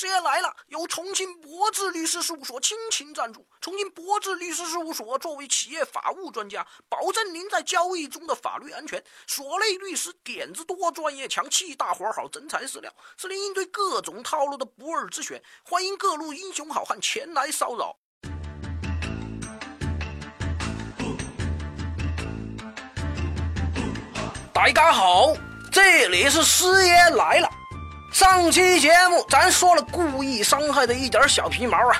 师爷来了，由重庆博智律师事务所倾情赞助。重庆博智律师事务所作为企业法务专家，保证您在交易中的法律安全。所内律师点子多，专业强，气大活好，真材实料，是您应对各种套路的不二之选。欢迎各路英雄好汉前来骚扰。大家好，这里是师爷来了。上期节目咱说了故意伤害的一点小皮毛啊，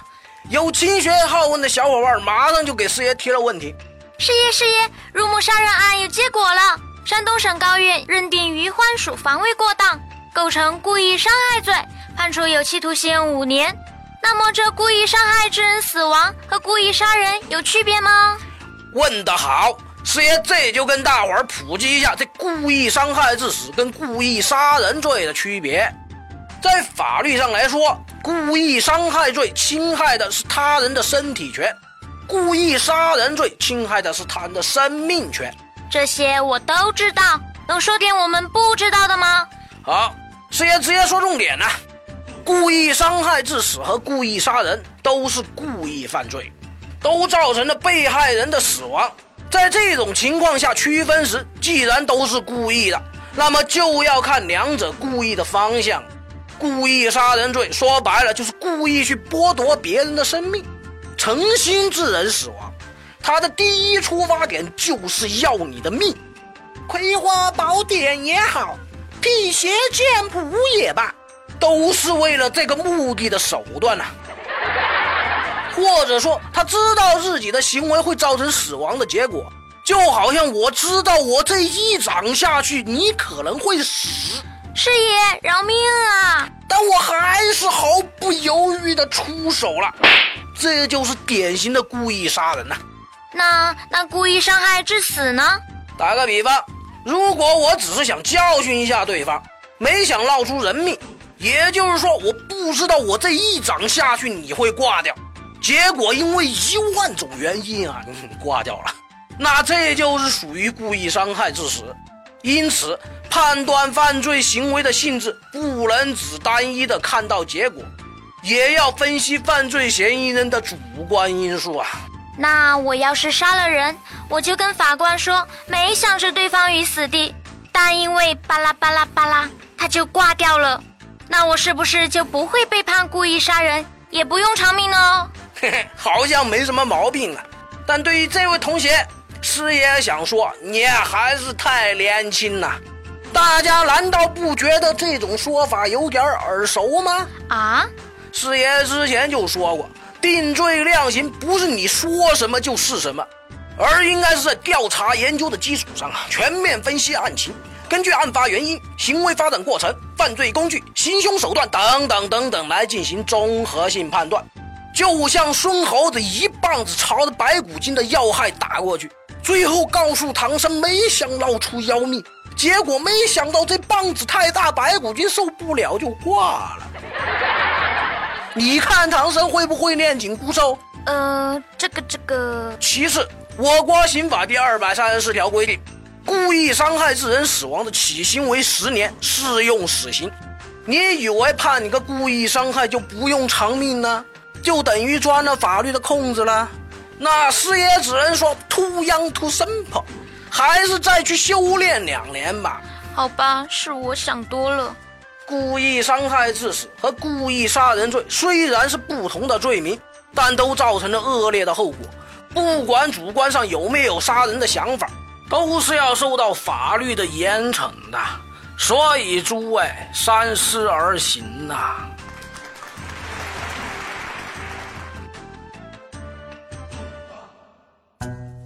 有勤学好问的小伙伴马上就给师爷提了问题。师爷，师爷，入目杀人案有结果了，山东省高院认定于欢属防卫过当，构成故意伤害罪，判处有期徒刑五年。那么这故意伤害致人死亡和故意杀人有区别吗？问得好。师爷这就跟大伙儿普及一下这故意伤害致死跟故意杀人罪的区别。在法律上来说，故意伤害罪侵害的是他人的身体权，故意杀人罪侵害的是他人的生命权。这些我都知道，能说点我们不知道的吗？好，师爷直接说重点呢。故意伤害致死和故意杀人都是故意犯罪，都造成了被害人的死亡。在这种情况下区分时，既然都是故意的，那么就要看两者故意的方向。故意杀人罪说白了就是故意去剥夺别人的生命，诚心致人死亡。他的第一出发点就是要你的命。葵花宝典也好，辟邪剑谱也罢，都是为了这个目的的手段呐。或者说，他知道自己的行为会造成死亡的结果，就好像我知道我这一掌下去，你可能会死，师爷饶命啊！但我还是毫不犹豫的出手了，这就是典型的故意杀人呐。那那故意伤害致死呢？打个比方，如果我只是想教训一下对方，没想闹出人命，也就是说，我不知道我这一掌下去你会挂掉。结果因为一万种原因啊，挂掉了，那这就是属于故意伤害致死。因此，判断犯罪行为的性质不能只单一的看到结果，也要分析犯罪嫌疑人的主观因素啊。那我要是杀了人，我就跟法官说没想置对方于死地，但因为巴拉巴拉巴拉，他就挂掉了，那我是不是就不会被判故意杀人，也不用偿命呢？嘿嘿，好像没什么毛病啊。但对于这位同学，师爷想说，你还是太年轻呐。大家难道不觉得这种说法有点耳熟吗？啊，师爷之前就说过，定罪量刑不是你说什么就是什么，而应该是在调查研究的基础上啊，全面分析案情，根据案发原因、行为发展过程、犯罪工具、行凶手段等等等等来进行综合性判断。就像孙猴子一棒子朝着白骨精的要害打过去，最后告诉唐僧没想闹出妖孽，结果没想到这棒子太大，白骨精受不了就挂了。你看唐僧会不会念紧箍咒？呃，这个这个。其次，我国刑法第二百三十四条规定，故意伤害致人死亡的起刑为十年，适用死刑。你以为判你个故意伤害就不用偿命呢？就等于钻了法律的空子了，那师爷只能说 too young too simple，还是再去修炼两年吧。好吧，是我想多了。故意伤害致死和故意杀人罪虽然是不同的罪名，但都造成了恶劣的后果。不管主观上有没有杀人的想法，都是要受到法律的严惩的。所以诸位三思而行呐。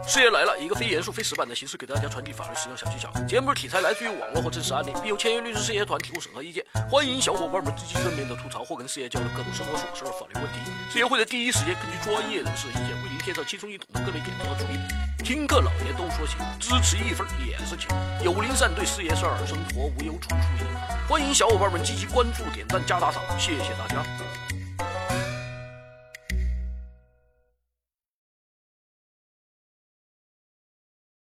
师爷来了，一个非严肃、非死板的形式给大家传递法律实用小技巧。节目题材来自于网络或真实案例，并由签约律师事业团提供审核意见。欢迎小伙伴们积极正面的吐槽或跟师爷交流各种生活琐事、法律问题。师爷会在第一时间根据专业人士的意见，为您贴上轻松易懂的各类点子和主意。听课老爷都说行，支持一分也是情。有灵善对师爷事儿，生活无忧处处赢。欢迎小伙伴们积极关注、点赞、加打赏，谢谢大家。